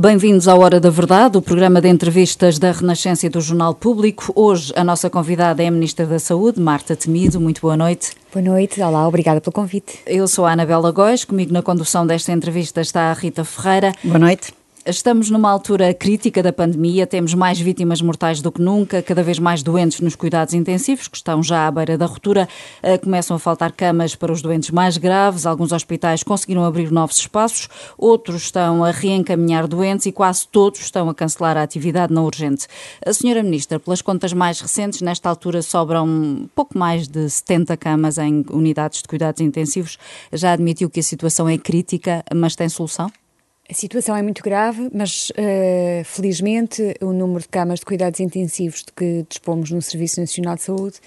Bem-vindos à Hora da Verdade, o programa de entrevistas da Renascença e do Jornal Público. Hoje a nossa convidada é a Ministra da Saúde, Marta Temido. Muito boa noite. Boa noite, olá, obrigada pelo convite. Eu sou a Anabela Góes, comigo na condução desta entrevista está a Rita Ferreira. Boa noite. Estamos numa altura crítica da pandemia, temos mais vítimas mortais do que nunca, cada vez mais doentes nos cuidados intensivos, que estão já à beira da ruptura. Eh, começam a faltar camas para os doentes mais graves, alguns hospitais conseguiram abrir novos espaços, outros estão a reencaminhar doentes e quase todos estão a cancelar a atividade na urgente. A senhora Ministra, pelas contas mais recentes, nesta altura sobram pouco mais de 70 camas em unidades de cuidados intensivos. Já admitiu que a situação é crítica, mas tem solução? A situação é muito grave, mas uh, felizmente o número de camas de cuidados intensivos de que dispomos no Serviço Nacional de Saúde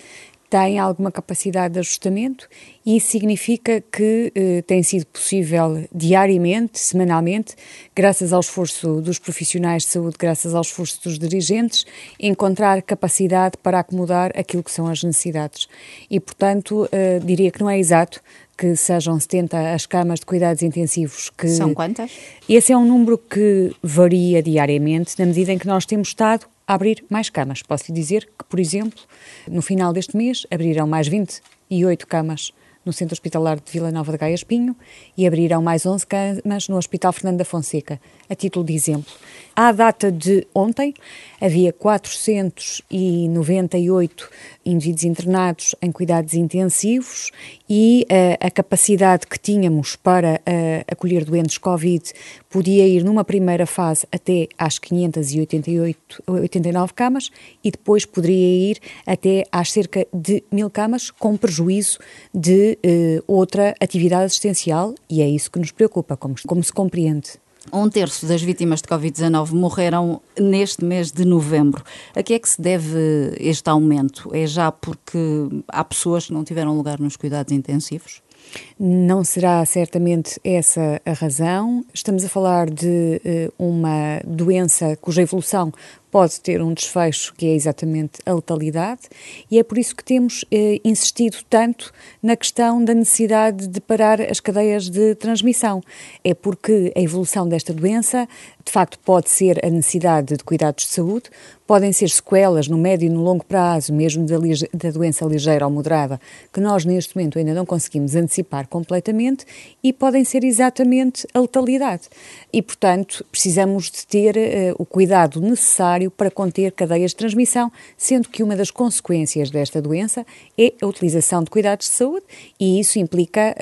tem alguma capacidade de ajustamento e isso significa que eh, tem sido possível diariamente, semanalmente, graças ao esforço dos profissionais de saúde, graças ao esforço dos dirigentes, encontrar capacidade para acomodar aquilo que são as necessidades. E, portanto, eh, diria que não é exato que sejam 70 as camas de cuidados intensivos que... São quantas? Esse é um número que varia diariamente, na medida em que nós temos estado a abrir mais camas. Posso lhe dizer que, por exemplo, no final deste mês abrirão mais 28 camas no Centro Hospitalar de Vila Nova de Gaia Espinho e abrirão mais 11 camas no Hospital Fernando da Fonseca. A título de exemplo, à data de ontem, havia 498 indivíduos internados em cuidados intensivos e uh, a capacidade que tínhamos para uh, acolher doentes Covid podia ir numa primeira fase até às 588, 89 camas e depois poderia ir até às cerca de mil camas, com prejuízo de uh, outra atividade assistencial e é isso que nos preocupa, como, como se compreende. Um terço das vítimas de Covid-19 morreram neste mês de novembro. A que é que se deve este aumento? É já porque há pessoas que não tiveram lugar nos cuidados intensivos? Não será certamente essa a razão. Estamos a falar de uh, uma doença cuja evolução pode ter um desfecho que é exatamente a letalidade, e é por isso que temos eh, insistido tanto na questão da necessidade de parar as cadeias de transmissão. É porque a evolução desta doença, de facto, pode ser a necessidade de cuidados de saúde, podem ser sequelas no médio e no longo prazo, mesmo da, da doença ligeira ou moderada, que nós neste momento ainda não conseguimos antecipar completamente, e podem ser exatamente a letalidade. E, portanto, precisamos de ter uh, o cuidado necessário necessário para conter cadeias de transmissão, sendo que uma das consequências desta doença é a utilização de cuidados de saúde e isso implica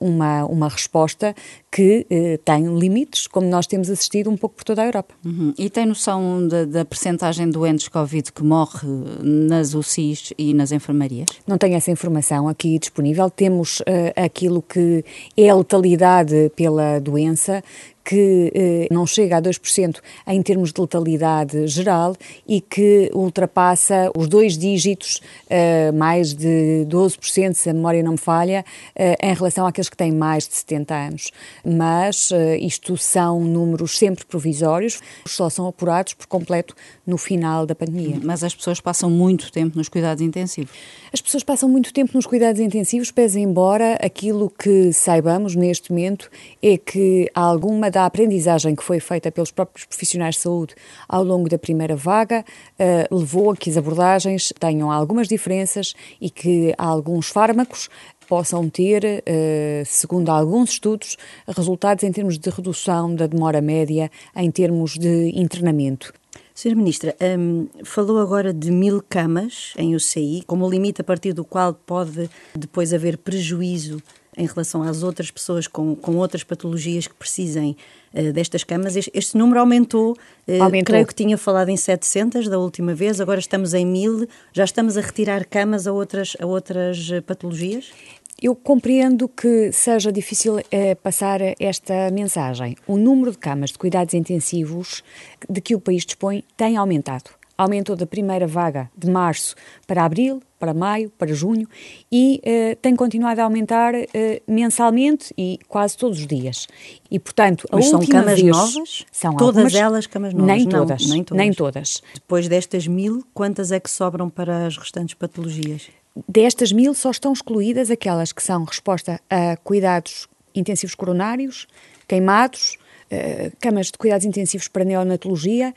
uh, uma, uma resposta que uh, tem limites, como nós temos assistido um pouco por toda a Europa. Uhum. E tem noção da, da percentagem de doentes Covid que morre nas UCIs e nas enfermarias? Não tenho essa informação aqui disponível. Temos uh, aquilo que é a letalidade pela doença, que eh, não chega a 2% em termos de letalidade geral e que ultrapassa os dois dígitos, eh, mais de 12%, se a memória não me falha, eh, em relação àqueles que têm mais de 70 anos. Mas eh, isto são números sempre provisórios, só são apurados por completo no final da pandemia. Mas as pessoas passam muito tempo nos cuidados intensivos. As pessoas passam muito tempo nos cuidados intensivos, pese embora aquilo que saibamos neste momento é que alguma da aprendizagem que foi feita pelos próprios profissionais de saúde ao longo da primeira vaga uh, levou a que as abordagens tenham algumas diferenças e que alguns fármacos possam ter, uh, segundo alguns estudos, resultados em termos de redução da demora média em termos de internamento. Sra. Ministra, um, falou agora de mil camas em UCI, como limite a partir do qual pode depois haver prejuízo em relação às outras pessoas com, com outras patologias que precisem uh, destas camas. Este, este número aumentou, uh, aumentou, creio que tinha falado em 700 da última vez, agora estamos em 1000. Já estamos a retirar camas a outras, a outras eh, patologias? Eu compreendo que seja difícil eh, passar esta mensagem. O número de camas de cuidados intensivos de que o país dispõe tem aumentado aumentou da primeira vaga de março para abril, para maio, para junho e uh, tem continuado a aumentar uh, mensalmente e quase todos os dias. E, portanto, a Mas última são camas vez, novas? São todas algumas, elas camas novas? Nem, Não, todas, nem todas. Nem todas. Depois destas mil, quantas é que sobram para as restantes patologias? Destas mil, só estão excluídas aquelas que são resposta a cuidados intensivos coronários, queimados, uh, camas de cuidados intensivos para neonatologia,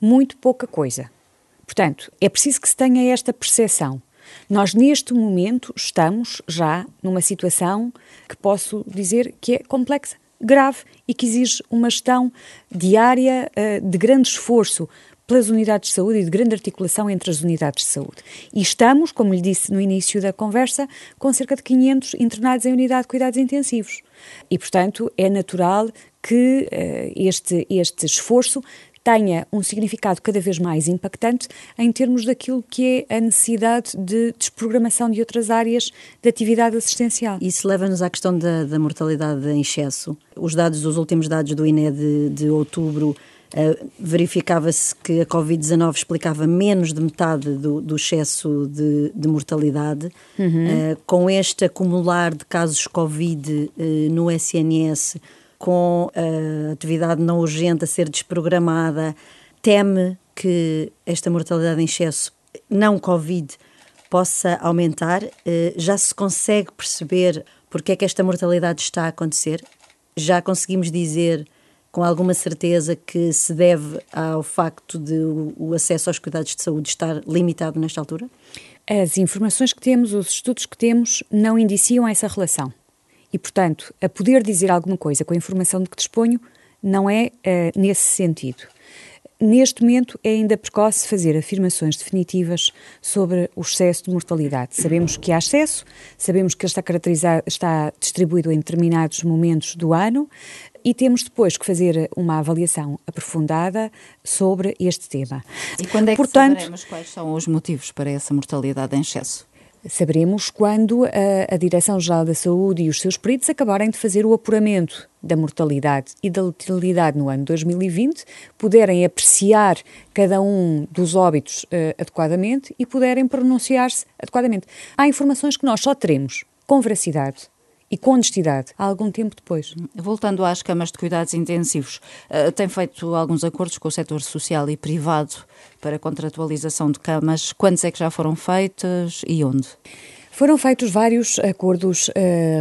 muito pouca coisa. Portanto, é preciso que se tenha esta percepção. Nós, neste momento, estamos já numa situação que posso dizer que é complexa, grave e que exige uma gestão diária uh, de grande esforço pelas unidades de saúde e de grande articulação entre as unidades de saúde. E estamos, como lhe disse no início da conversa, com cerca de 500 internados em unidade de cuidados intensivos. E, portanto, é natural que uh, este, este esforço tenha um significado cada vez mais impactante em termos daquilo que é a necessidade de desprogramação de outras áreas de atividade assistencial. Isso leva-nos à questão da, da, mortalidade em excesso. Os dados, os últimos dados do INE de, de outubro Uh, verificava-se que a Covid-19 explicava menos de metade do, do excesso de, de mortalidade. Uhum. Uh, com este acumular de casos Covid uh, no SNS, com a atividade não urgente a ser desprogramada, teme que esta mortalidade em excesso, não Covid, possa aumentar? Já se consegue perceber porque é que esta mortalidade está a acontecer? Já conseguimos dizer com alguma certeza que se deve ao facto de o acesso aos cuidados de saúde estar limitado nesta altura? As informações que temos, os estudos que temos, não indiciam essa relação. E, portanto, a poder dizer alguma coisa com a informação de que disponho não é uh, nesse sentido. Neste momento é ainda precoce fazer afirmações definitivas sobre o excesso de mortalidade. Sabemos que há excesso, sabemos que ele está está distribuído em determinados momentos do ano, e temos depois que fazer uma avaliação aprofundada sobre este tema. E quando é que Portanto, saberemos quais são os motivos para essa mortalidade em excesso? Saberemos quando a, a Direção-Geral da Saúde e os seus peritos acabarem de fazer o apuramento da mortalidade e da letalidade no ano 2020, puderem apreciar cada um dos óbitos uh, adequadamente e puderem pronunciar-se adequadamente. Há informações que nós só teremos com veracidade e com honestidade algum tempo depois. Voltando às camas de cuidados intensivos, uh, tem feito alguns acordos com o setor social e privado para contratualização de camas. Quantos é que já foram feitos e onde? Foram feitos vários acordos uh,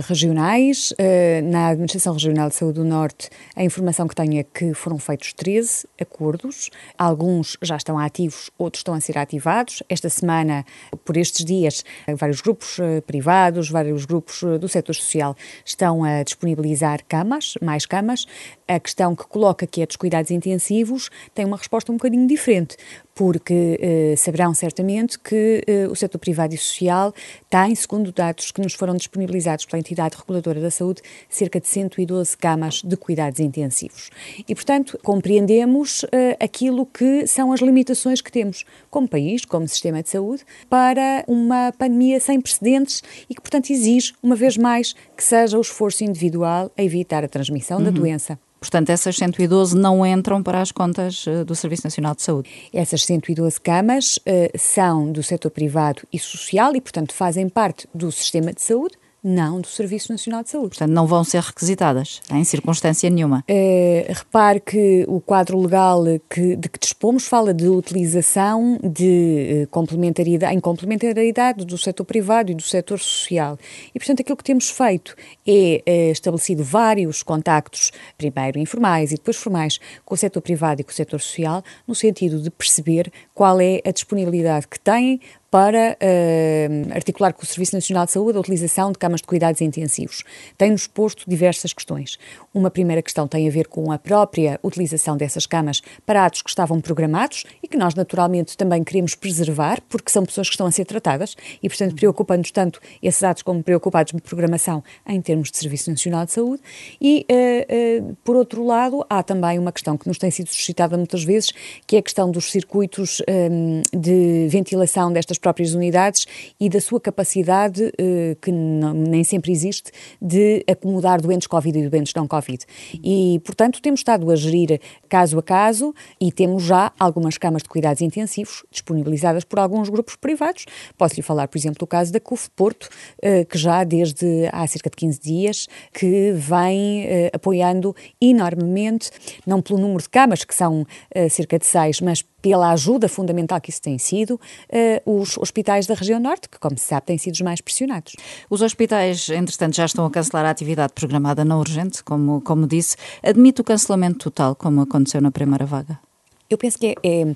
regionais. Uh, na Administração Regional de Saúde do Norte, a informação que tenho é que foram feitos 13 acordos. Alguns já estão ativos, outros estão a ser ativados. Esta semana, por estes dias, vários grupos uh, privados, vários grupos do setor social estão a disponibilizar camas, mais camas. A questão que coloca que é dos cuidados intensivos tem uma resposta um bocadinho diferente, porque eh, saberão certamente que eh, o setor privado e social tem, segundo dados que nos foram disponibilizados pela entidade reguladora da saúde, cerca de 112 camas de cuidados intensivos. E, portanto, compreendemos eh, aquilo que são as limitações que temos como país, como sistema de saúde, para uma pandemia sem precedentes e que, portanto, exige, uma vez mais, que seja o esforço individual a evitar a transmissão uhum. da doença. Portanto, essas 112 não entram para as contas uh, do Serviço Nacional de Saúde. Essas 112 camas uh, são do setor privado e social e, portanto, fazem parte do sistema de saúde, não do Serviço Nacional de Saúde. Portanto, não vão ser requisitadas, em circunstância nenhuma. Uh, repare que o quadro legal que, de que dispomos fala de utilização de uh, complementariedade, em complementariedade do setor privado e do setor social. E, portanto, aquilo que temos feito é uh, estabelecido vários contactos, primeiro informais e depois formais, com o setor privado e com o setor social, no sentido de perceber qual é a disponibilidade que têm para uh, articular com o Serviço Nacional de Saúde a utilização de camas de cuidados intensivos. Tem-nos posto diversas questões. Uma primeira questão tem a ver com a própria utilização dessas camas para atos que estavam programados e que nós, naturalmente, também queremos preservar, porque são pessoas que estão a ser tratadas e, portanto, preocupa-nos tanto esses atos como preocupados de programação em termos de Serviço Nacional de Saúde. E, uh, uh, por outro lado, há também uma questão que nos tem sido suscitada muitas vezes, que é a questão dos circuitos um, de ventilação destas próprias unidades e da sua capacidade, eh, que nem sempre existe, de acomodar doentes Covid e doentes não Covid. E, portanto, temos estado a gerir caso a caso e temos já algumas camas de cuidados intensivos disponibilizadas por alguns grupos privados. Posso-lhe falar, por exemplo, do caso da CUF Porto, eh, que já desde há cerca de 15 dias que vem eh, apoiando enormemente, não pelo número de camas, que são cerca de seis, mas pela ajuda fundamental que isso tem sido, uh, os hospitais da região norte, que, como se sabe, têm sido os mais pressionados. Os hospitais, entretanto, já estão a cancelar a atividade programada na urgente, como, como disse. Admite o cancelamento total, como aconteceu na primeira vaga? Eu penso que é, é,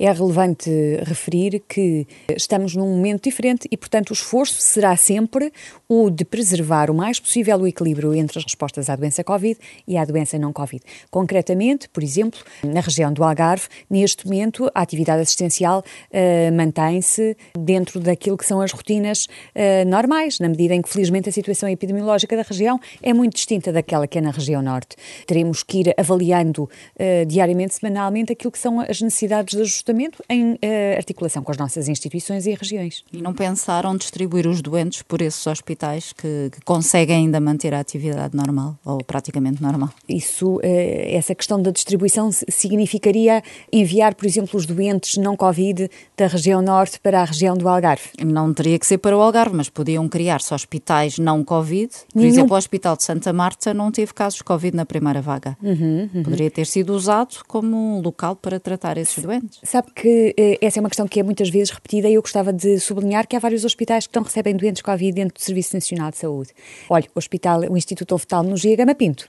é, relevante referir que estamos num momento diferente e, portanto, o esforço será sempre o de preservar o mais possível o equilíbrio entre as respostas à doença Covid e à doença não Covid. Concretamente, por exemplo, na região do Algarve, neste momento, a atividade assistencial uh, mantém-se dentro daquilo que são as rotinas uh, normais, na medida em que, felizmente, a situação epidemiológica da região é muito distinta daquela que é na região norte. Teremos que ir avaliando uh, diariamente, semanalmente, aquilo aquilo que são as necessidades de ajustamento em uh, articulação com as nossas instituições e regiões. E não pensaram distribuir os doentes por esses hospitais que, que conseguem ainda manter a atividade normal ou praticamente normal? Isso, uh, essa questão da distribuição significaria enviar, por exemplo, os doentes não Covid da região norte para a região do Algarve? Não teria que ser para o Algarve, mas podiam criar-se hospitais não Covid. Por Nenhum... exemplo, o Hospital de Santa Marta não teve casos de Covid na primeira vaga. Uhum, uhum. Poderia ter sido usado como um local para tratar esses doentes? Sabe que eh, essa é uma questão que é muitas vezes repetida e eu gostava de sublinhar que há vários hospitais que estão recebem doentes Covid dentro do Serviço Nacional de Saúde. Olha, o hospital, o Instituto Oftalmo no Gia Gama Pinto,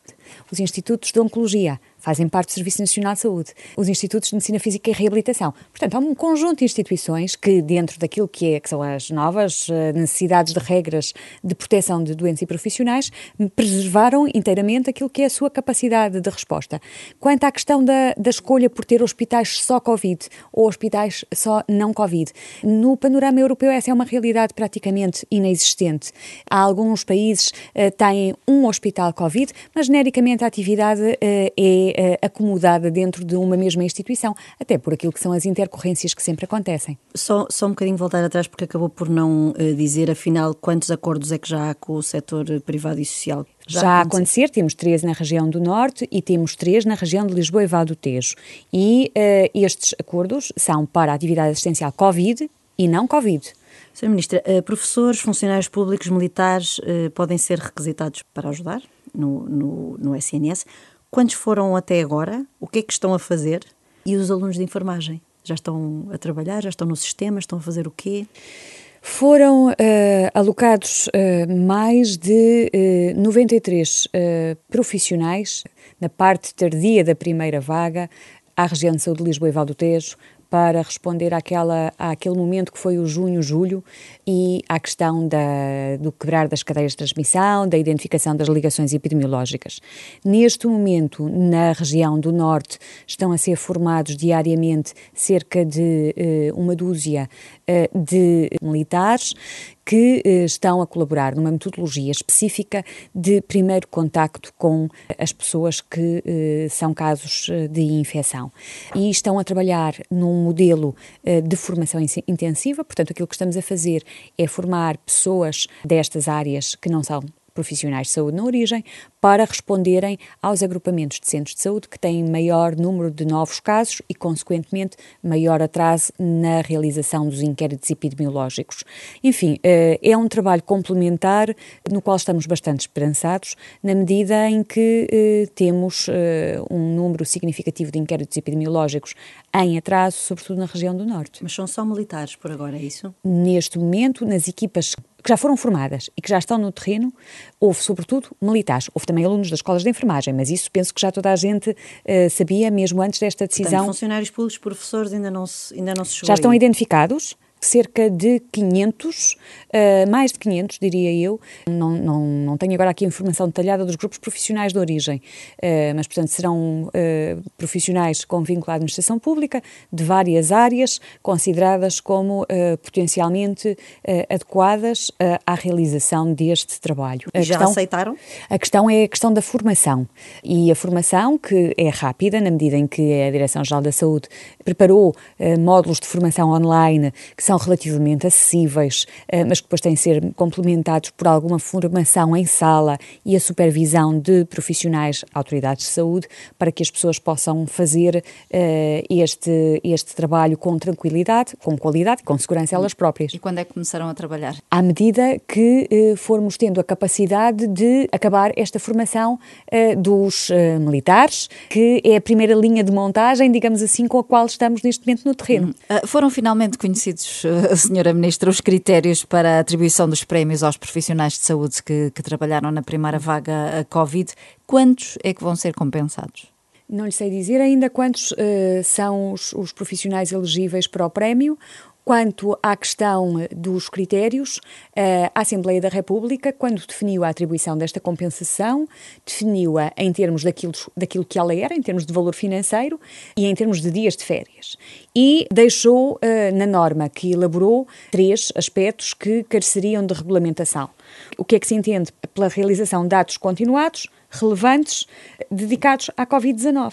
os institutos de Oncologia, fazem parte do Serviço Nacional de Saúde, os Institutos de Medicina Física e Reabilitação. Portanto, há um conjunto de instituições que, dentro daquilo que, é, que são as novas eh, necessidades de regras de proteção de doentes e profissionais, preservaram inteiramente aquilo que é a sua capacidade de resposta. Quanto à questão da, da escolha por ter hospitais só Covid ou hospitais só não Covid, no panorama europeu essa é uma realidade praticamente inexistente. Há alguns países uh, têm um hospital Covid, mas genericamente a atividade uh, é uh, acomodada dentro de uma mesma instituição, até por aquilo que são as intercorrências que sempre acontecem. Só, só um bocadinho voltar atrás, porque acabou por não uh, dizer, afinal, quantos acordos é que já há com o setor privado e social? Já, já a acontecer, temos três na região do Norte e temos três na região de Lisboa e Val do Tejo. E uh, estes acordos são para a atividade assistencial Covid e não Covid. Sra. Ministra, uh, professores, funcionários públicos, militares uh, podem ser requisitados para ajudar no, no, no SNS. Quantos foram até agora? O que é que estão a fazer? E os alunos de enfermagem? Já estão a trabalhar? Já estão no sistema? Estão a fazer o quê? Foram uh, alocados uh, mais de uh, 93 profissionais na parte tardia da primeira vaga à região de saúde de Lisboa e Val do Tejo, para responder àquela, àquele momento que foi o junho-julho e à questão da, do quebrar das cadeias de transmissão, da identificação das ligações epidemiológicas. Neste momento, na região do Norte, estão a ser formados diariamente cerca de uh, uma dúzia uh, de militares que eh, estão a colaborar numa metodologia específica de primeiro contacto com as pessoas que eh, são casos eh, de infecção. E estão a trabalhar num modelo de formação intensiva, portanto, aquilo que estamos a fazer é formar pessoas destas áreas que não são profissionais de saúde na origem para responderem aos agrupamentos de centros de saúde que têm maior número de novos casos e, consequentemente, maior atraso na realização dos inquéritos epidemiológicos. Enfim, eh, é um trabalho complementar no qual estamos bastante esperançados, na medida em que eh, temos eh, um número significativo de inquéritos epidemiológicos em atraso, sobretudo na região do Norte. Mas são só militares por agora, é isso? Neste momento, nas equipas que já foram formadas e que já estão no terreno, houve sobretudo militares, houve também alunos das escolas de enfermagem, mas isso penso que já toda a gente uh, sabia mesmo antes desta decisão. Portanto, funcionários públicos, professores ainda não se, ainda não se Já estão identificados, cerca de 500, uh, eh, mais de 500, diria eu. Não, não, não tenho agora aqui a informação detalhada dos grupos profissionais de origem, uh, mas, portanto, serão uh, profissionais com vínculo à administração pública de várias áreas, consideradas como potencialmente adequadas à realização deste trabalho. E já questão, aceitaram? A questão é a questão da formação. E a formação, que é rápida, na medida em que a Direção-Geral da Saúde preparou módulos de formação online que são relativamente acessíveis, uh, mas que depois têm de ser complementados por alguma formação em sala e a supervisão de profissionais, autoridades de saúde, para que as pessoas possam fazer uh, este, este trabalho com tranquilidade, com qualidade e com segurança elas próprias. E quando é que começaram a trabalhar? À medida que uh, formos tendo a capacidade de acabar esta formação dos militares, que é a primeira linha de montagem, digamos assim, com a qual estamos neste momento no terreno. Hum. foram finalmente conhecidos, Senhora Ministra, os critérios para a atribuição dos prémios aos profissionais de saúde que, que trabalharam na primeira vaga Covid. Quantos é que vão ser compensados? Não lhe sei dizer ainda quantos uh, são os, os, profissionais elegíveis para o prémio. Quanto à questão dos critérios, a Assembleia da República, quando definiu a atribuição desta compensação, definiu-a em termos daquilo, daquilo que ela era, em termos de valor financeiro e em termos de dias de férias. E deixou uh, na norma que elaborou três aspectos que careceriam de regulamentação. O que é que se entende pela realização de atos continuados, relevantes, dedicados à Covid-19?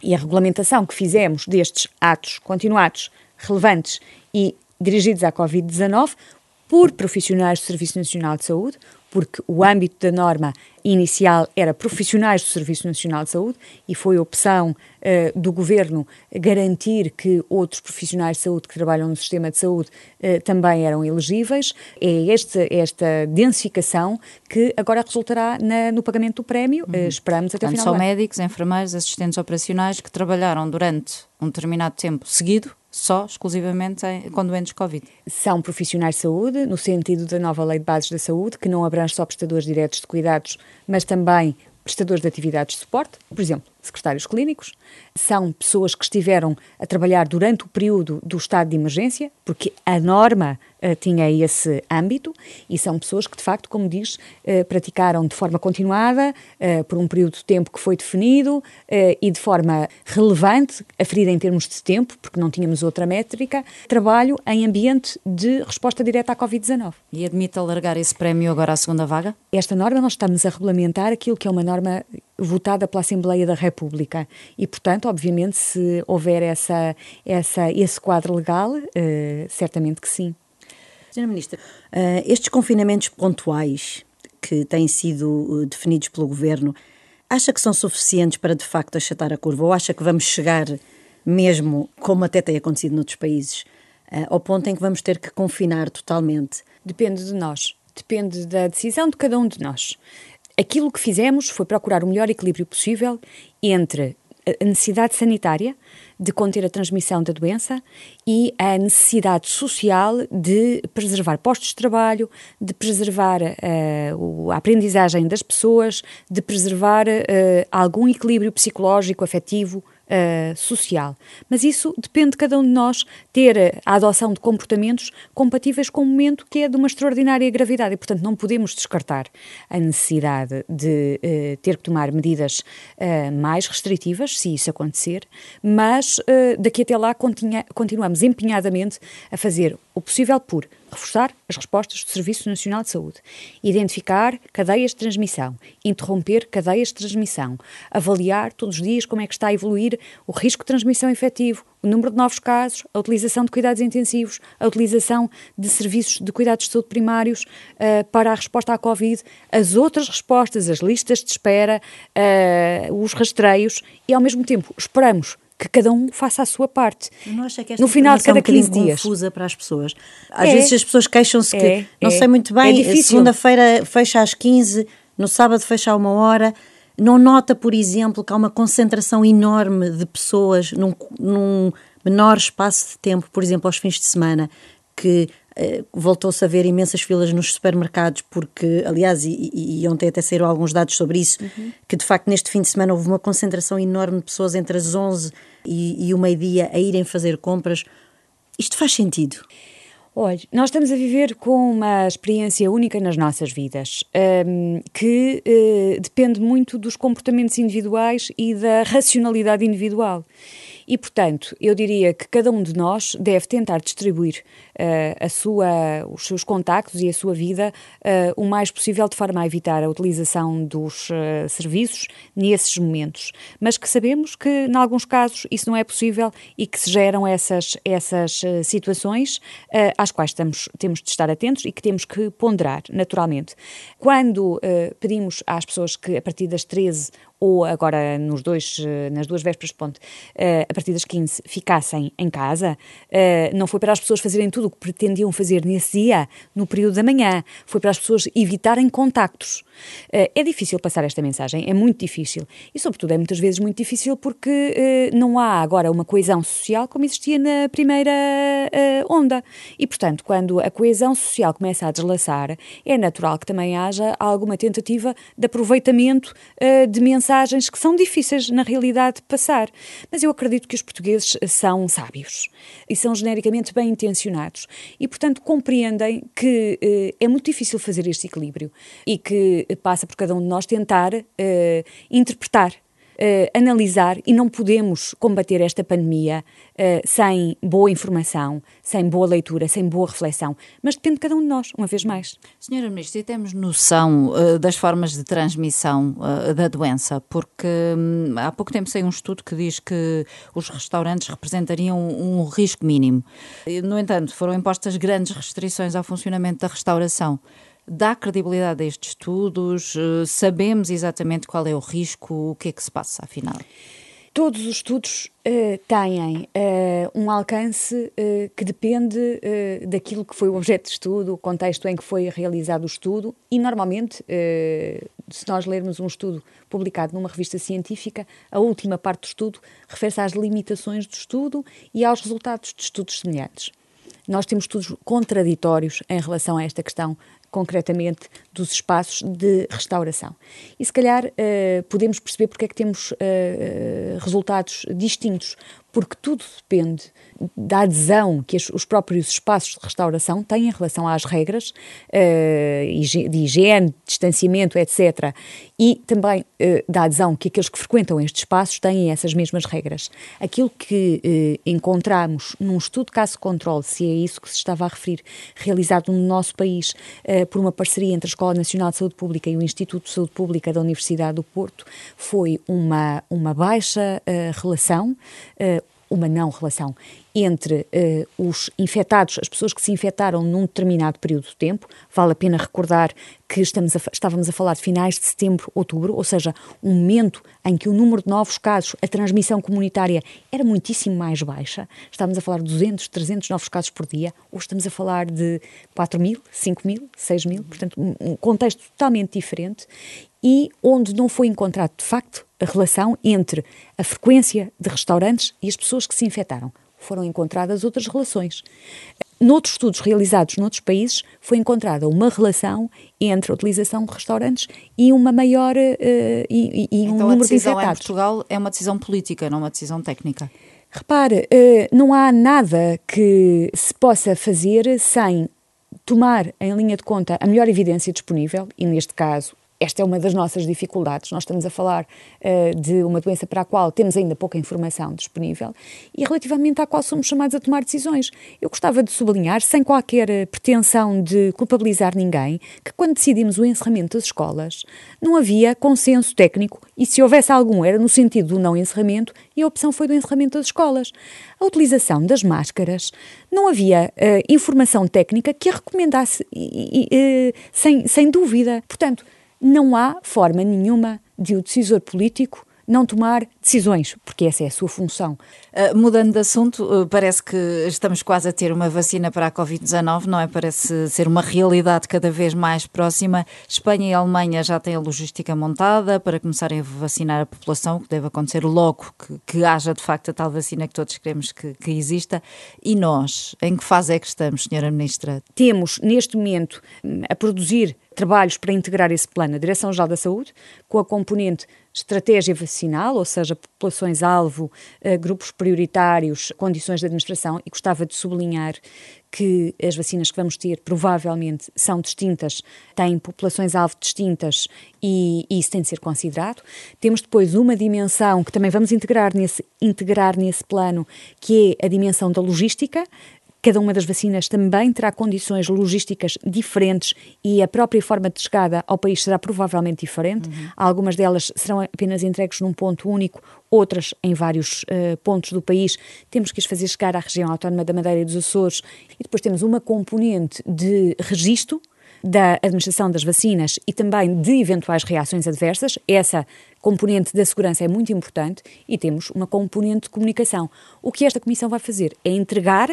E a regulamentação que fizemos destes atos continuados, relevantes e dirigidos à Covid-19 por profissionais do Serviço Nacional de Saúde, porque o âmbito da norma inicial era profissionais do Serviço Nacional de Saúde e foi opção uh, do Governo garantir que outros profissionais de saúde que trabalham no sistema de saúde uh, também eram elegíveis. É este, esta densificação que agora resultará na, no pagamento do prémio. Uhum. Uh, esperamos até Portanto, o final. São médicos, enfermeiros, assistentes operacionais que trabalharam durante um determinado tempo seguido só, exclusivamente, com doentes Covid. São profissionais de saúde, no sentido da nova Lei de Bases da Saúde, que não abrange só prestadores diretos de cuidados, mas também prestadores de atividades de suporte, por exemplo, secretários clínicos, são pessoas que estiveram a trabalhar durante o período do estado de emergência, porque a norma uh, tinha esse âmbito, e são pessoas que, de facto, como diz, uh, praticaram de forma continuada, uh, por um período de tempo que foi definido, e de forma relevante, aferida em termos de tempo, porque não tínhamos outra métrica, trabalho em ambiente de resposta direta à Covid-19. E admite alargar esse prémio agora à segunda vaga? Esta norma, nós estamos a regulamentar aquilo que é uma norma votada pela Assembleia da República e, portanto, obviamente, se houver essa, essa, esse quadro legal, uh, certamente que sim. Senhora Ministra, uh, estes confinamentos pontuais que têm sido uh, definidos pelo Governo, acha que são suficientes para, de facto, achatar a curva ou acha que vamos chegar mesmo, como até tem acontecido noutros países, ao ponto em que vamos ter que confinar totalmente? Depende de nós. Depende da decisão de cada um de nós. Aquilo que fizemos foi procurar o melhor equilíbrio possível entre a necessidade sanitária de conter a transmissão da doença e a necessidade social de preservar postos de trabalho, de preservar uh, a aprendizagem das pessoas, de preservar uh, algum equilíbrio psicológico, afetivo uh, social. Mas isso depende de cada um de nós ter a adoção de comportamentos compatíveis com o momento que é de uma extraordinária gravidade e, portanto, não podemos descartar a necessidade de uh, ter que tomar medidas uh, mais restritivas, se isso acontecer, mas daqui até lá continuamos empenhadamente a fazer o possível por reforçar as respostas do Serviço Nacional de Saúde, identificar cadeias de transmissão, interromper cadeias de transmissão, avaliar todos os dias como é que está a evoluir o risco de transmissão efetivo, o número de novos casos, a utilização de cuidados intensivos, a utilização de serviços de cuidados de saúde primários uh, para a resposta à Covid, as outras respostas, as listas de espera, uh, os rastreios e, ao mesmo tempo, esperamos que cada um faça a sua parte. Que esta no final de cada 15 um dias. confusa para as pessoas. Às é, vezes as pessoas queixam-se que é, não é, sei muito bem, é segunda-feira fecha às 15, no sábado fecha a uma hora. Não nota, por exemplo, que há uma concentração enorme de pessoas num, num menor espaço de tempo, por exemplo, aos fins de semana, que voltou-se a ver imensas filas nos supermercados, porque, aliás, e, e, ontem até saíram alguns dados sobre isso, uhum. que de facto neste fim de semana houve uma concentração enorme de pessoas entre as 11 e, e o meio-dia a irem fazer compras. Isto faz sentido? Olha, nós estamos a viver com uma experiência única nas nossas vidas, um, que uh, depende muito dos comportamentos individuais e da racionalidade individual. E, portanto, eu diria que cada um de nós deve tentar distribuir uh, a sua, os seus contactos e a sua vida uh, o mais possível de forma a evitar a utilização dos uh, serviços nesses momentos. Mas que sabemos que, em alguns casos, isso não é possível e que se geram essas, essas situações às quais estamos, temos de estar atentos e que temos que ponderar, naturalmente. Quando pedimos às pessoas que, a partir das 13 ou agora nos dois, eh, nas duas vésperas de uh, a partir das 15, ficassem em casa, uh, não foi para as pessoas fazerem tudo o que pretendiam fazer nesse dia, no período da manhã, foi para as pessoas evitarem contactos. Uh, é difícil passar esta mensagem, é muito difícil. E, sobretudo, é muitas vezes muito difícil porque não há agora uma coesão social como existia na primeira onda. E, portanto, quando a coesão social começa a deslaçar, é natural que também haja alguma tentativa de aproveitamento de mensagens que são difíceis, na realidade, de passar. Mas eu acredito que os portugueses são sábios e são genericamente bem intencionados e, portanto, compreendem que eh, é muito difícil fazer este equilíbrio e que passa por cada um de nós tentar eh, interpretar uh, analisar e não podemos combater esta pandemia uh, sem boa informação, sem boa leitura, sem boa reflexão. Mas depende de cada um de nós, uma vez mais. Senhora Ministra, e temos noção uh, das formas de transmissão da doença? Porque um, há pouco tempo saiu um estudo que diz que os restaurantes representariam um, um risco mínimo. No entanto, foram impostas grandes restrições ao funcionamento da restauração dá credibilidade a estes estudos? Eh, sabemos exatamente qual é o risco? O que é que se passa, afinal? Todos os estudos uh, têm uh, um alcance uh, que depende daquilo que foi o objeto de estudo, o contexto em que foi realizado o estudo, e normalmente, se nós lermos um estudo publicado numa revista científica, a última parte do estudo refere-se às limitações do estudo e aos resultados de estudos semelhantes. Nós temos estudos contraditórios em relação a esta questão concretamente dos espaços de restauração. E se calhar uh, podemos perceber porque é que temos uh, resultados distintos, porque tudo depende da adesão que os próprios espaços de restauração têm em relação às regras uh, de higiene, distanciamento, etc. E também uh, da adesão que aqueles que frequentam estes espaços têm essas mesmas regras. Aquilo que uh, encontramos num estudo caso-controle, se é isso que se estava a referir, realizado no nosso país por uma parceria entre a Escola Nacional de Saúde Pública e o Instituto de Saúde Pública da Universidade do Porto, foi uma, uma baixa relação, uma não relação entre uh, os infectados, as pessoas que se infectaram num determinado período de tempo. Vale a pena recordar que estamos a, estávamos a falar de finais de setembro, outubro, ou seja, um momento em que o número de novos casos, a transmissão comunitária era muitíssimo mais baixa. Estávamos a falar de 200, 300 novos casos por dia. Hoje estamos a falar de 4 mil, 5 mil, 6 mil. Portanto, um, contexto totalmente diferente e onde não foi encontrado, de facto, a relação entre a frequência de restaurantes e as pessoas que se infectaram. Foram encontradas outras relações. Noutros estudos realizados noutros países, foi encontrada uma relação entre a utilização de restaurantes e uma maior uh, e, e então, um número de infectados. em Portugal é uma decisão política, não uma decisão técnica. Repare, uh, não há nada que se possa fazer sem tomar em linha de conta a melhor evidência disponível, e neste caso esta é uma das nossas dificuldades. Nós estamos a falar uh, de uma doença para a qual temos ainda pouca informação disponível e relativamente à qual somos chamados a tomar decisões. Eu gostava de sublinhar, sem qualquer eh, pretensão de culpabilizar ninguém, que quando decidimos o encerramento das escolas, não havia consenso técnico e se houvesse algum era no sentido do não encerramento e a opção foi do encerramento das escolas. A utilização das máscaras, não havia uh, informação técnica que a recomendasse e, e, uh, sem, sem dúvida. Portanto, não há forma nenhuma de o decisor político não tomar decisões, porque essa é a sua função. Uh, mudando de assunto, uh, parece que estamos quase a ter uma vacina para a Covid-19, não é? Parece ser uma realidade cada vez mais próxima. Espanha e Alemanha já têm a logística montada para começarem a vacinar a população, que deve acontecer logo que, que haja de facto a tal vacina que todos queremos que, que exista. E nós, em que fase é que estamos, Senhora Ministra? Temos, neste momento, a produzir trabalhos para integrar esse plano, a Direção-Geral da Saúde, com a componente estratégia vacinal, ou seja, populações-alvo, eh, grupos prioritários, condições de administração, e gostava de sublinhar que as vacinas que vamos ter provavelmente são distintas, têm populações-alvo distintas e, e, isso tem de ser considerado. Temos depois uma dimensão que também vamos integrar nesse, integrar nesse plano, que é a dimensão da logística, Cada uma das vacinas também terá condições logísticas diferentes e a própria forma de chegada ao país será provavelmente diferente. Uhum. Algumas delas serão apenas entregues num ponto único, outras em vários uh, pontos do país. Temos que as fazer chegar à região autónoma da Madeira e dos Açores. E depois temos uma componente de registro da administração das vacinas e também de eventuais reações adversas. Essa componente da segurança é muito importante e temos uma componente de comunicação. O que esta Comissão vai fazer é entregar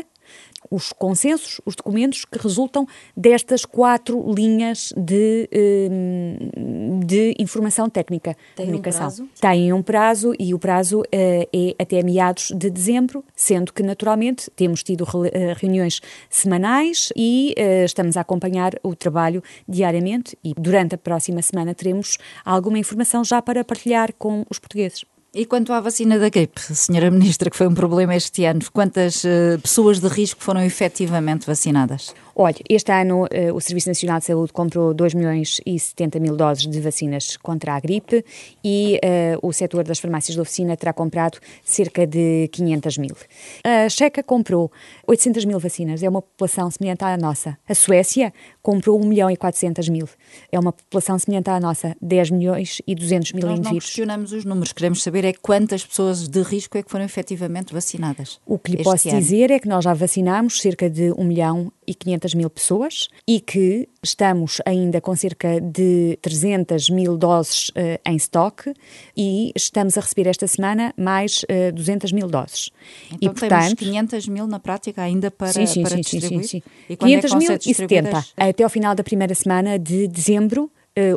os consensos, os documentos que resultam destas quatro linhas de, hum, de informação técnica. Tem comunicação. um prazo? Tem um prazo e o prazo eh, é até meados de dezembro, sendo que naturalmente temos tido eh, reuniões semanais e eh, estamos a acompanhar o trabalho diariamente e durante a próxima semana teremos alguma informação já para partilhar com os portugueses. E quanto à vacina da gripe, Senhora Ministra, que foi um problema este ano, quantas uh, pessoas de risco foram efetivamente vacinadas? Olha, este ano uh, o Serviço Nacional de Saúde comprou 2 milhões e 70 mil doses de vacinas contra a gripe e uh, o setor das farmácias de oficina terá comprado cerca de 500 mil. A Checa comprou 800 mil vacinas, é uma população semelhante à nossa. A Suécia comprou 1 milhão e 400 mil, é uma população semelhante à nossa, 10 milhões e 200 mil Nós indivíduos. Nós não questionamos os números, queremos saber é quantas pessoas de risco é que foram efetivamente vacinadas. O que lhe posso ano. dizer é que nós já vacinámos cerca de 1 milhão e 500 mil pessoas e que estamos ainda com cerca de 300 mil doses uh, em estoque e estamos a receber esta semana mais uh, eh, 200 mil doses. Então e, portanto, 500 mil na prática ainda para, sim, sim, para sim, distribuir? Sim, sim, sim. E 500 é mil e 70. Até ao final da primeira semana de dezembro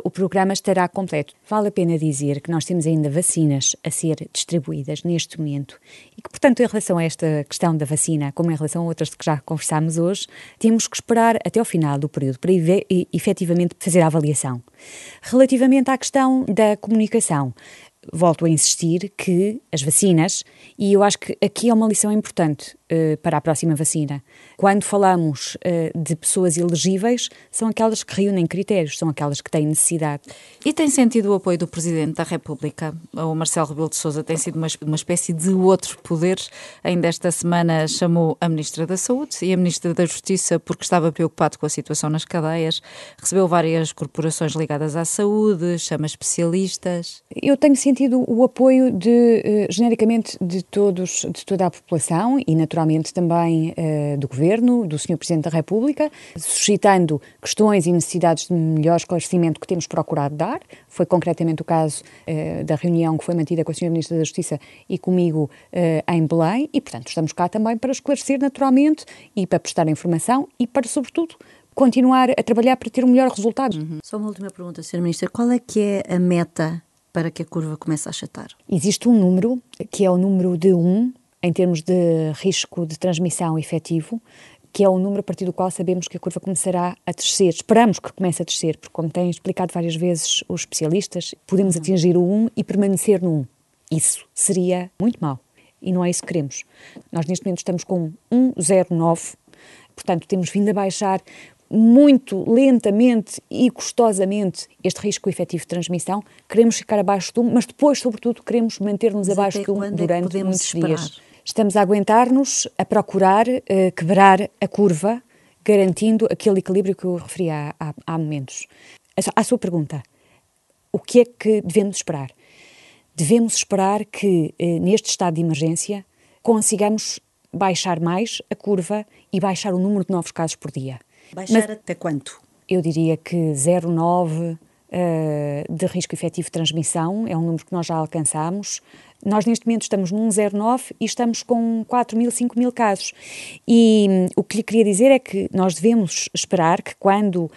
o programa estará completo. Vale a pena dizer que nós temos ainda vacinas a ser distribuídas neste momento e que, portanto, em relação a esta questão da vacina, como em relação a outras que já conversámos hoje, temos que esperar até ao final do período para efetivamente fazer a avaliação. Relativamente à questão da comunicação, volto a insistir que as vacinas, e eu acho que aqui é uma lição importante uh, para a próxima vacina. Quando falamos uh, de pessoas elegíveis, são aquelas que reúnem critérios, são aquelas que têm necessidade. E tem sentido o apoio do Presidente da República? O Marcelo Rebelo de Sousa tem sido uma, uma espécie de outro poder. Ainda esta semana chamou a Ministra da Saúde e a Ministra da Justiça porque estava preocupado com a situação nas cadeias. Recebeu várias corporações ligadas à saúde, chama especialistas. Eu tenho sentido o apoio de, uh, genericamente, de todos, de toda a população e, naturalmente, também uh, do Governo, do Sr. Presidente da República, suscitando questões e necessidades de melhor esclarecimento que temos procurado dar. Foi concretamente o caso uh, da reunião que foi mantida com a Sra. Ministra da Justiça e comigo em Belém e, portanto, estamos cá também para esclarecer naturalmente e para prestar informação e para, sobretudo, continuar a trabalhar para ter um melhor resultado. Uhum. Só uma última pergunta, Sra. Ministra. Qual é que é a meta para que a curva comece a achatar? Existe um número, que é o número de 1, em termos de risco de transmissão efetivo, que é o número a partir do qual sabemos que a curva começará a descer. Esperamos que comece a descer, porque, como têm explicado várias vezes os especialistas, podemos atingir o 1 e permanecer no 1. Isso seria muito mau. E não é isso que queremos. Nós, neste momento, estamos com 1,09, portanto, temos vindo a baixar muito lentamente e custosamente este risco efetivo de transmissão. Queremos ficar abaixo de 1, mas depois, sobretudo, queremos manter-nos abaixo de 1 durante é muitos esperar? dias. Estamos a aguentar-nos, a procurar uh, quebrar a curva, garantindo aquele equilíbrio que eu referi há, há, há momentos. A sua pergunta, o que é que devemos esperar? Devemos esperar que, uh, neste estado de emergência, consigamos baixar mais a curva e baixar o número de novos casos por dia. Baixar Mas, até quanto? Eu diria que 0,9 uh, de risco efetivo de transmissão é um número que nós já alcançamos. Nós, neste momento, estamos num 0,9 e estamos com 4 mil, 5 mil casos. E um, o que lhe queria dizer é que nós devemos esperar que, quando uh,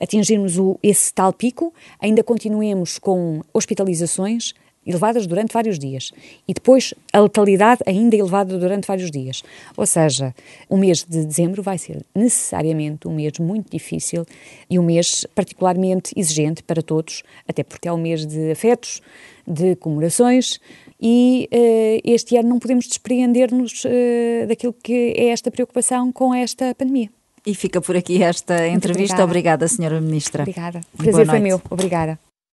atingirmos o, esse tal pico, ainda continuemos com hospitalizações elevadas durante vários dias e depois a letalidade ainda elevada durante vários dias. Ou seja, o mês de dezembro vai ser necessariamente um mês muito difícil e um mês particularmente exigente para todos, até porque é um mês de afetos, de comemorações e uh, este ano não podemos despreender-nos uh, daquilo que é esta preocupação com esta pandemia. E fica por aqui esta entrevista. Obrigada, obrigada Senhora Ministra. Obrigada. O prazer foi meu. Obrigada.